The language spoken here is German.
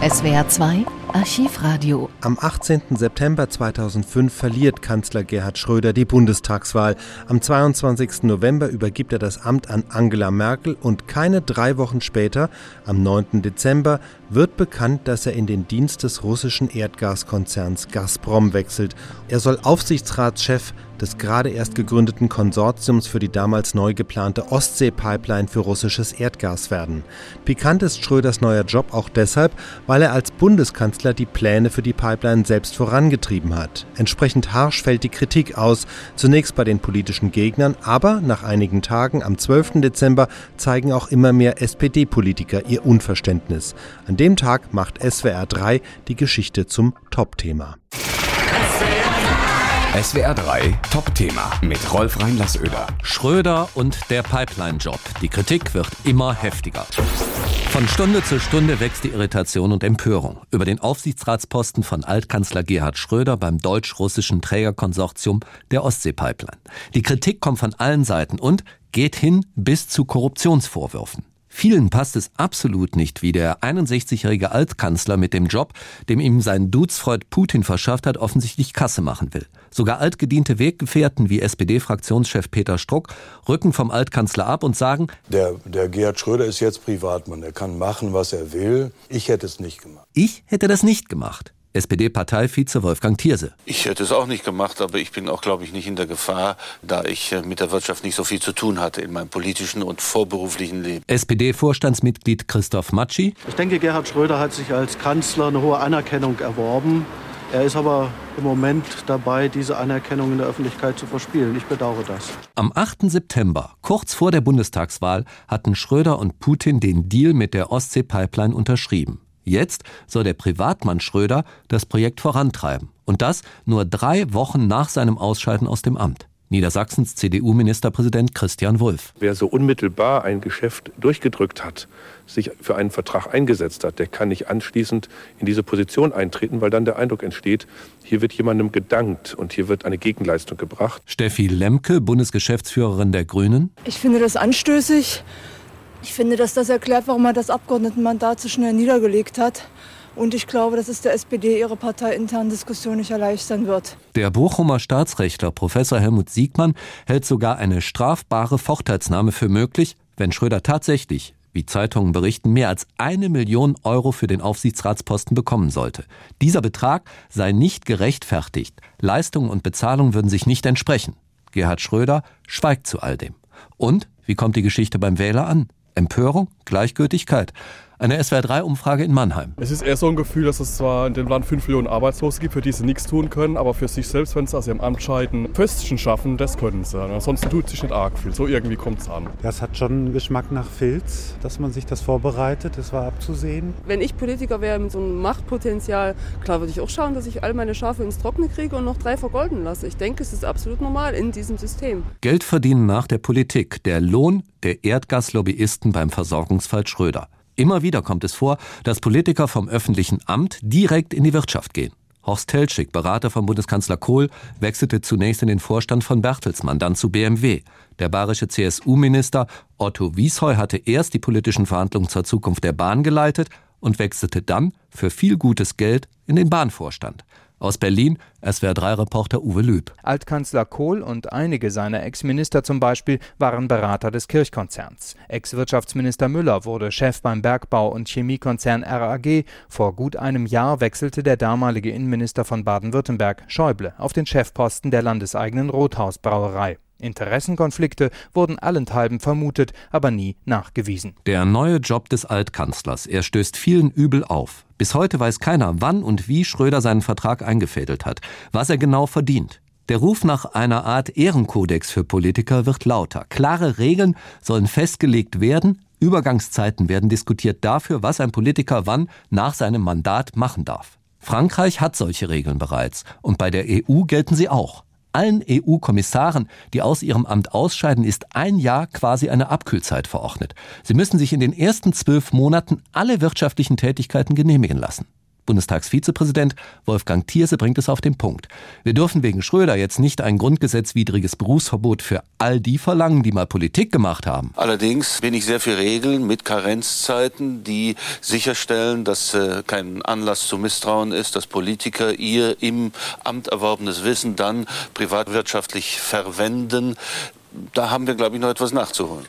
SWR 2 Archivradio. Am 18. September 2005 verliert Kanzler Gerhard Schröder die Bundestagswahl. Am 22. November übergibt er das Amt an Angela Merkel und keine drei Wochen später, am 9. Dezember, wird bekannt, dass er in den Dienst des russischen Erdgaskonzerns Gazprom wechselt. Er soll Aufsichtsratschef des gerade erst gegründeten Konsortiums für die damals neu geplante Ostsee-Pipeline für russisches Erdgas werden. Pikant ist Schröders neuer Job auch deshalb, weil er als Bundeskanzler die Pläne für die Pipeline selbst vorangetrieben hat. Entsprechend harsch fällt die Kritik aus, zunächst bei den politischen Gegnern, aber nach einigen Tagen am 12. Dezember zeigen auch immer mehr SPD-Politiker ihr Unverständnis. An dem Tag macht SWR 3 die Geschichte zum Top-Thema. SWR 3 Top-Thema mit Rolf Reinlassöder. Schröder und der Pipeline-Job. Die Kritik wird immer heftiger. Von Stunde zu Stunde wächst die Irritation und Empörung über den Aufsichtsratsposten von Altkanzler Gerhard Schröder beim deutsch-russischen Trägerkonsortium der Ostsee-Pipeline. Die Kritik kommt von allen Seiten und geht hin bis zu Korruptionsvorwürfen. Vielen passt es absolut nicht, wie der 61-jährige Altkanzler mit dem Job, dem ihm sein Dudesfreund Putin verschafft hat, offensichtlich Kasse machen will. Sogar altgediente Weggefährten wie SPD-Fraktionschef Peter Struck rücken vom Altkanzler ab und sagen, der, der Gerhard Schröder ist jetzt Privatmann, er kann machen, was er will. Ich hätte es nicht gemacht. Ich hätte das nicht gemacht. SPD-Parteivize Wolfgang Thierse. Ich hätte es auch nicht gemacht, aber ich bin auch, glaube ich, nicht in der Gefahr, da ich äh, mit der Wirtschaft nicht so viel zu tun hatte in meinem politischen und vorberuflichen Leben. SPD-Vorstandsmitglied Christoph Matschi. Ich denke, Gerhard Schröder hat sich als Kanzler eine hohe Anerkennung erworben. Er ist aber im Moment dabei, diese Anerkennung in der Öffentlichkeit zu verspielen. Ich bedauere das. Am 8. September, kurz vor der Bundestagswahl, hatten Schröder und Putin den Deal mit der Ostsee-Pipeline unterschrieben. Jetzt soll der Privatmann Schröder das Projekt vorantreiben. Und das nur drei Wochen nach seinem Ausscheiden aus dem Amt. Niedersachsens CDU-Ministerpräsident Christian Wulff. Wer so unmittelbar ein Geschäft durchgedrückt hat, sich für einen Vertrag eingesetzt hat, der kann nicht anschließend in diese Position eintreten, weil dann der Eindruck entsteht, hier wird jemandem gedankt und hier wird eine Gegenleistung gebracht. Steffi Lemke, Bundesgeschäftsführerin der Grünen. Ich finde das anstößig. Ich finde, dass das erklärt, warum er das Abgeordnetenmandat so schnell niedergelegt hat. Und ich glaube, dass es der SPD ihre parteiinternen Diskussion nicht erleichtern wird. Der Bochumer Staatsrechtler Professor Helmut Siegmann hält sogar eine strafbare Vorteilsnahme für möglich, wenn Schröder tatsächlich, wie Zeitungen berichten, mehr als eine Million Euro für den Aufsichtsratsposten bekommen sollte. Dieser Betrag sei nicht gerechtfertigt. Leistungen und Bezahlung würden sich nicht entsprechen. Gerhard Schröder schweigt zu all dem. Und wie kommt die Geschichte beim Wähler an? Empörung? Gleichgültigkeit? Eine SWR3-Umfrage in Mannheim. Es ist eher so ein Gefühl, dass es zwar in dem Land 5 Millionen Arbeitslose gibt, für die sie nichts tun können, aber für sich selbst, wenn sie aus ihrem Amt scheiden, Föstchen schaffen, das können sie. Ansonsten tut sich nicht arg viel. So irgendwie kommt es an. Das hat schon einen Geschmack nach Filz, dass man sich das vorbereitet. Das war abzusehen. Wenn ich Politiker wäre mit so einem Machtpotenzial, klar würde ich auch schauen, dass ich all meine Schafe ins Trockene kriege und noch drei vergolden lasse. Ich denke, es ist absolut normal in diesem System. Geld verdienen nach der Politik. Der Lohn der Erdgaslobbyisten beim Versorgungsfall Schröder. Immer wieder kommt es vor, dass Politiker vom öffentlichen Amt direkt in die Wirtschaft gehen. Horst Telschik, Berater von Bundeskanzler Kohl, wechselte zunächst in den Vorstand von Bertelsmann, dann zu BMW. Der bayerische CSU-Minister Otto Wiesheu hatte erst die politischen Verhandlungen zur Zukunft der Bahn geleitet und wechselte dann für viel gutes Geld in den Bahnvorstand. Aus Berlin, SWR3-Reporter Uwe Lüb. Altkanzler Kohl und einige seiner Ex-Minister zum Beispiel waren Berater des Kirchkonzerns. Ex-Wirtschaftsminister Müller wurde Chef beim Bergbau- und Chemiekonzern RAG. Vor gut einem Jahr wechselte der damalige Innenminister von Baden-Württemberg, Schäuble, auf den Chefposten der landeseigenen Rothausbrauerei. Interessenkonflikte wurden allenthalben vermutet, aber nie nachgewiesen. Der neue Job des Altkanzlers, er stößt vielen übel auf. Bis heute weiß keiner, wann und wie Schröder seinen Vertrag eingefädelt hat, was er genau verdient. Der Ruf nach einer Art Ehrenkodex für Politiker wird lauter. Klare Regeln sollen festgelegt werden, Übergangszeiten werden diskutiert dafür, was ein Politiker wann nach seinem Mandat machen darf. Frankreich hat solche Regeln bereits und bei der EU gelten sie auch. Allen EU-Kommissaren, die aus ihrem Amt ausscheiden, ist ein Jahr quasi eine Abkühlzeit verordnet. Sie müssen sich in den ersten zwölf Monaten alle wirtschaftlichen Tätigkeiten genehmigen lassen. Bundestagsvizepräsident Wolfgang Thierse bringt es auf den Punkt. Wir dürfen wegen Schröder jetzt nicht ein grundgesetzwidriges Berufsverbot für all die verlangen, die mal Politik gemacht haben. Allerdings bin ich sehr für Regeln mit Karenzzeiten, die sicherstellen, dass äh, kein Anlass zu Misstrauen ist, dass Politiker ihr im Amt erworbenes Wissen dann privatwirtschaftlich verwenden. Da haben wir, glaube ich, noch etwas nachzuholen.